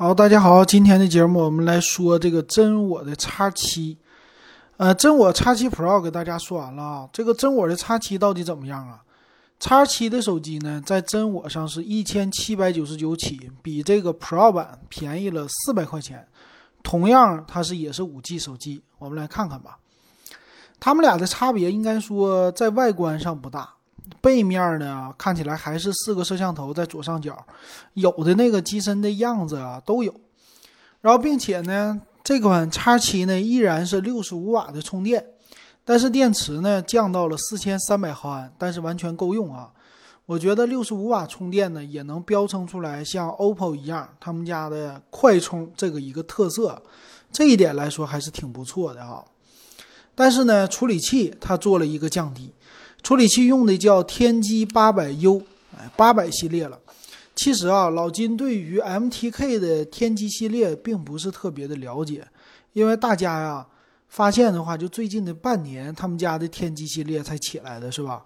好，大家好，今天的节目我们来说这个真我的 X 七，呃，真我 X 七 Pro 给大家说完了啊。这个真我的 X 七到底怎么样啊？X 七的手机呢，在真我上是一千七百九十九起，比这个 Pro 版便宜了四百块钱。同样，它是也是五 G 手机，我们来看看吧。它们俩的差别应该说在外观上不大。背面呢，看起来还是四个摄像头在左上角，有的那个机身的样子啊都有。然后，并且呢，这款叉七呢依然是六十五瓦的充电，但是电池呢降到了四千三百毫安，但是完全够用啊。我觉得六十五瓦充电呢也能标称出来像 OPPO 一样，他们家的快充这个一个特色，这一点来说还是挺不错的啊。但是呢，处理器它做了一个降低。处理器用的叫天玑八百 U，哎，八百系列了。其实啊，老金对于 MTK 的天玑系列并不是特别的了解，因为大家呀发现的话，就最近的半年，他们家的天玑系列才起来的，是吧？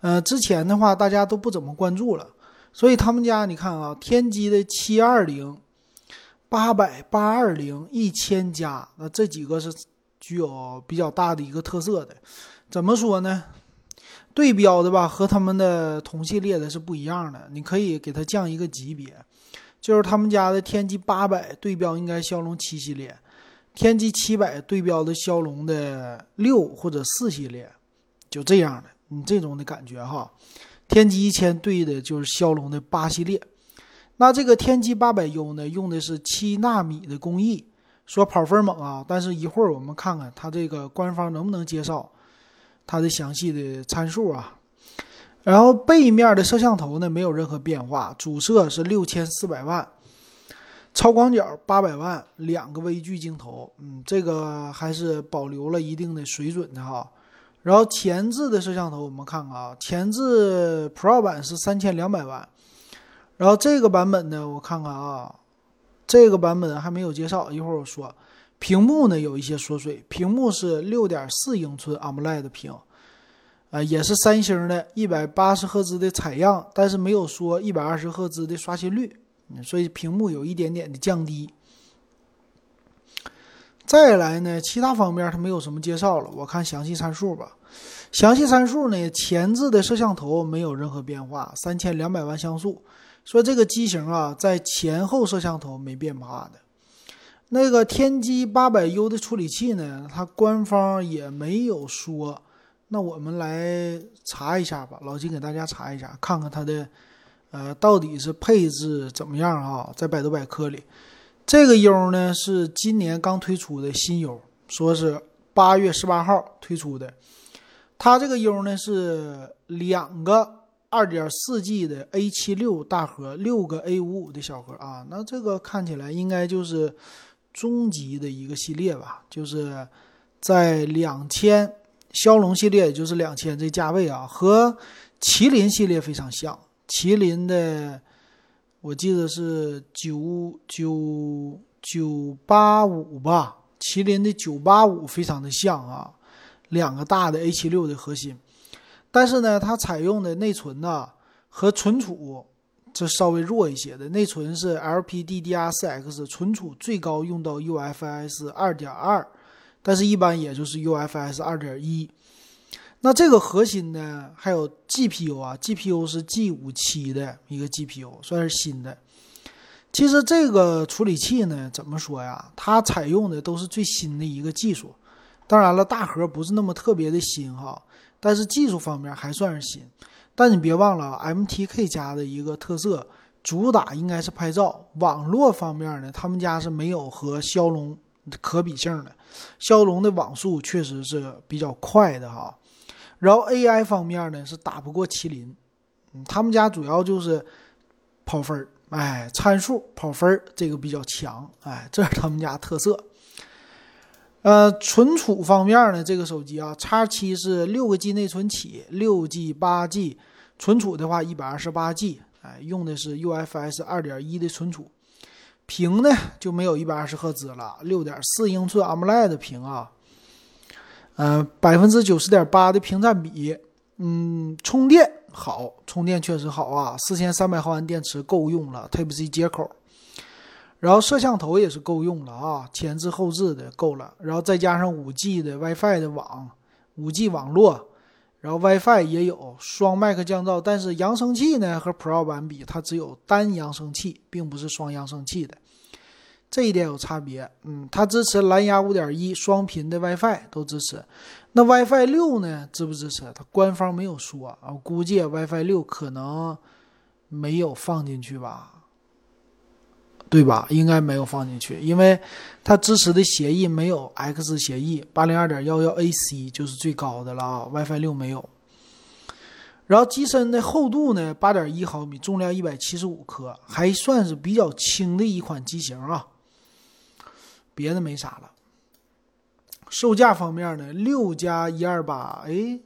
呃，之前的话大家都不怎么关注了，所以他们家你看啊，天玑的七二零、八百、八二零、一千加，那这几个是具有比较大的一个特色的。怎么说呢？对标的吧，和他们的同系列的是不一样的。你可以给它降一个级别，就是他们家的天玑八百对标应该骁龙七系列，天玑七百对标的骁龙的六或者四系列，就这样的，你这种的感觉哈。天玑一千对的就是骁龙的八系列，那这个天玑八百 U 呢，用的是七纳米的工艺，说跑分猛啊，但是一会儿我们看看它这个官方能不能介绍。它的详细的参数啊，然后背面的摄像头呢没有任何变化，主摄是六千四百万，超广角八百万，两个微距镜头，嗯，这个还是保留了一定的水准的哈。然后前置的摄像头我们看看啊，前置 Pro 版是三千两百万，然后这个版本呢我看看啊，这个版本还没有介绍，一会儿我说。屏幕呢有一些缩水，屏幕是六点四英寸 AMOLED 屏，啊，也是三星的，一百八十赫兹的采样，但是没有说一百二十赫兹的刷新率，所以屏幕有一点点的降低。再来呢，其他方面它没有什么介绍了，我看详细参数吧。详细参数呢，前置的摄像头没有任何变化，三千两百万像素，说这个机型啊，在前后摄像头没变化的。那个天玑八百 U 的处理器呢？它官方也没有说。那我们来查一下吧，老金给大家查一下，看看它的，呃，到底是配置怎么样啊？在百度百科里，这个 U 呢是今年刚推出的新 U，说是八月十八号推出的。它这个 U 呢是两个二点四 G 的 A 七六大核，六个 A 五五的小核啊。那这个看起来应该就是。中级的一个系列吧，就是在两千骁龙系列，也就是两千这价位啊，和麒麟系列非常像。麒麟的我记得是九九九八五吧，麒麟的九八五非常的像啊，两个大的 A 七六的核心，但是呢，它采用的内存呢和存储。这稍微弱一些的内存是 LPDDR4X，存储最高用到 UFS 2.2，但是一般也就是 UFS 2.1。那这个核心呢，还有 GPU 啊，GPU 是 G57 的一个 GPU，算是新的。其实这个处理器呢，怎么说呀？它采用的都是最新的一个技术。当然了，大核不是那么特别的新哈，但是技术方面还算是新。但你别忘了，MTK 家的一个特色，主打应该是拍照。网络方面呢，他们家是没有和骁龙可比性的。骁龙的网速确实是比较快的哈。然后 AI 方面呢，是打不过麒麟。他们家主要就是跑分儿，哎，参数跑分儿这个比较强，哎，这是他们家特色。呃，存储方面呢，这个手机啊，X 七是六个 G 内存起，六 G、八 G，存储的话一百二十八 G，哎，用的是 UFS 二点一的存储。屏呢就没有一百二十赫兹了，六点四英寸 AMOLED 屏啊，呃，百分之九十点八的屏占比，嗯，充电好，充电确实好啊，四千三百毫安电池够用了，Type C 接口。然后摄像头也是够用了啊，前置后置的够了，然后再加上五 G 的 WiFi 的网，五 G 网络，然后 WiFi 也有双麦克降噪，但是扬声器呢和 Pro 版比，它只有单扬声器，并不是双扬声器的，这一点有差别。嗯，它支持蓝牙5.1双频的 WiFi 都支持，那 WiFi 六呢支不支持？它官方没有说啊，估计 WiFi 六可能没有放进去吧。对吧？应该没有放进去，因为它支持的协议没有 X 协议，八零二点幺幺 AC 就是最高的了啊，WiFi 六没有。然后机身的厚度呢，八点一毫米，重量一百七十五克，还算是比较轻的一款机型啊。别的没啥了。售价方面呢，六加一二八，哎，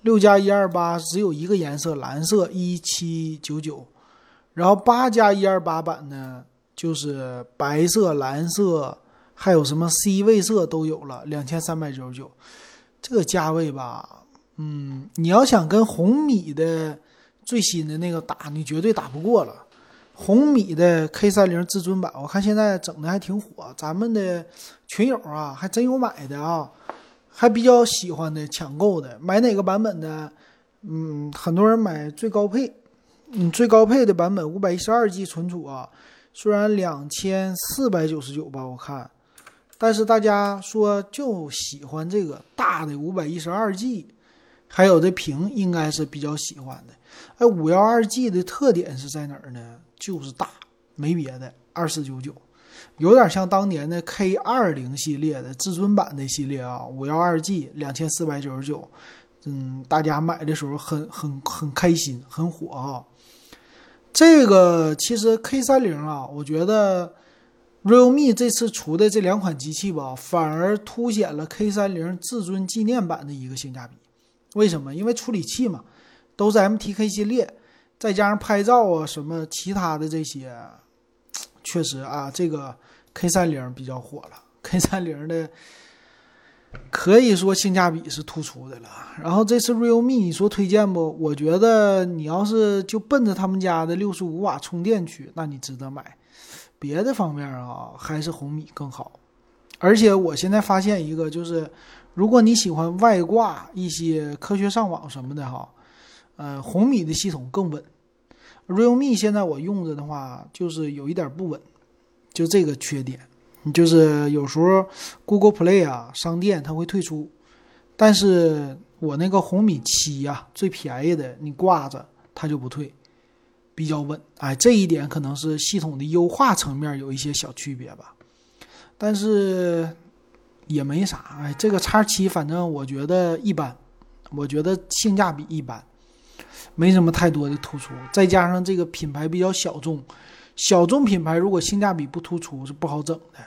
六加一二八只有一个颜色，蓝色，一七九九。然后八加一二八版呢？就是白色、蓝色，还有什么 C 位色都有了，两千三百九十九，这个价位吧，嗯，你要想跟红米的最新的那个打，你绝对打不过了。红米的 K 三零至尊版，我看现在整的还挺火，咱们的群友啊，还真有买的啊，还比较喜欢的抢购的，买哪个版本的？嗯，很多人买最高配，嗯，最高配的版本五百一十二 G 存储啊。虽然两千四百九十九吧，我看，但是大家说就喜欢这个大的五百一十二 G，还有这屏应该是比较喜欢的。哎，五幺二 G 的特点是在哪儿呢？就是大，没别的。二四九九，有点像当年的 K 二零系列的至尊版的系列啊。五幺二 G 两千四百九十九，嗯，大家买的时候很很很开心，很火啊。这个其实 K 三零啊，我觉得 Realme 这次出的这两款机器吧，反而凸显了 K 三零至尊纪念版的一个性价比。为什么？因为处理器嘛，都是 MTK 系列，再加上拍照啊什么其他的这些，确实啊，这个 K 三零比较火了。K 三零的。可以说性价比是突出的了。然后这次 Realme 你说推荐不？我觉得你要是就奔着他们家的六十五瓦充电去，那你值得买。别的方面啊，还是红米更好。而且我现在发现一个，就是如果你喜欢外挂一些科学上网什么的哈，呃，红米的系统更稳。Realme 现在我用着的话，就是有一点不稳，就这个缺点。就是有时候 Google Play 啊，商店它会退出，但是我那个红米七呀，最便宜的，你挂着它就不退，比较稳。哎，这一点可能是系统的优化层面有一些小区别吧，但是也没啥。哎，这个叉七反正我觉得一般，我觉得性价比一般，没什么太多的突出。再加上这个品牌比较小众，小众品牌如果性价比不突出是不好整的。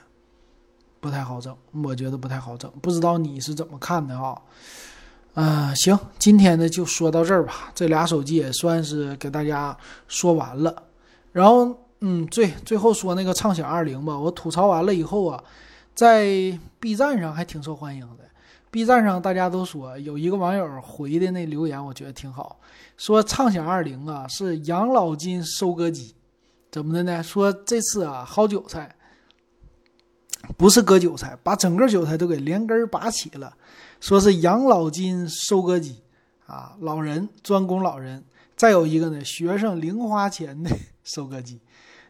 不太好整，我觉得不太好整，不知道你是怎么看的啊？嗯，行，今天呢就说到这儿吧。这俩手机也算是给大家说完了。然后，嗯，最最后说那个畅享二零吧。我吐槽完了以后啊，在 B 站上还挺受欢迎的。B 站上大家都说有一个网友回的那留言，我觉得挺好，说畅享二零啊是养老金收割机，怎么的呢？说这次啊薅韭菜。不是割韭菜，把整个韭菜都给连根拔起了，说是养老金收割机啊，老人专攻老人。再有一个呢，学生零花钱的 收割机，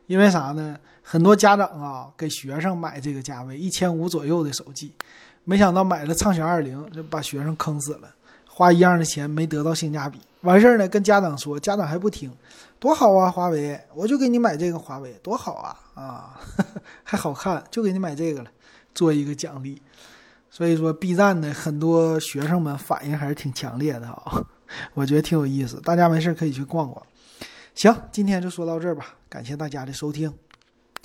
因为啥呢？很多家长啊给学生买这个价位一千五左右的手机，没想到买了畅享二零，就把学生坑死了，花一样的钱没得到性价比。完事儿呢，跟家长说，家长还不听，多好啊！华为，我就给你买这个华为，多好啊！啊，还好看，就给你买这个了，做一个奖励。所以说，B 站的很多学生们反应还是挺强烈的啊，我觉得挺有意思，大家没事可以去逛逛。行，今天就说到这儿吧，感谢大家的收听。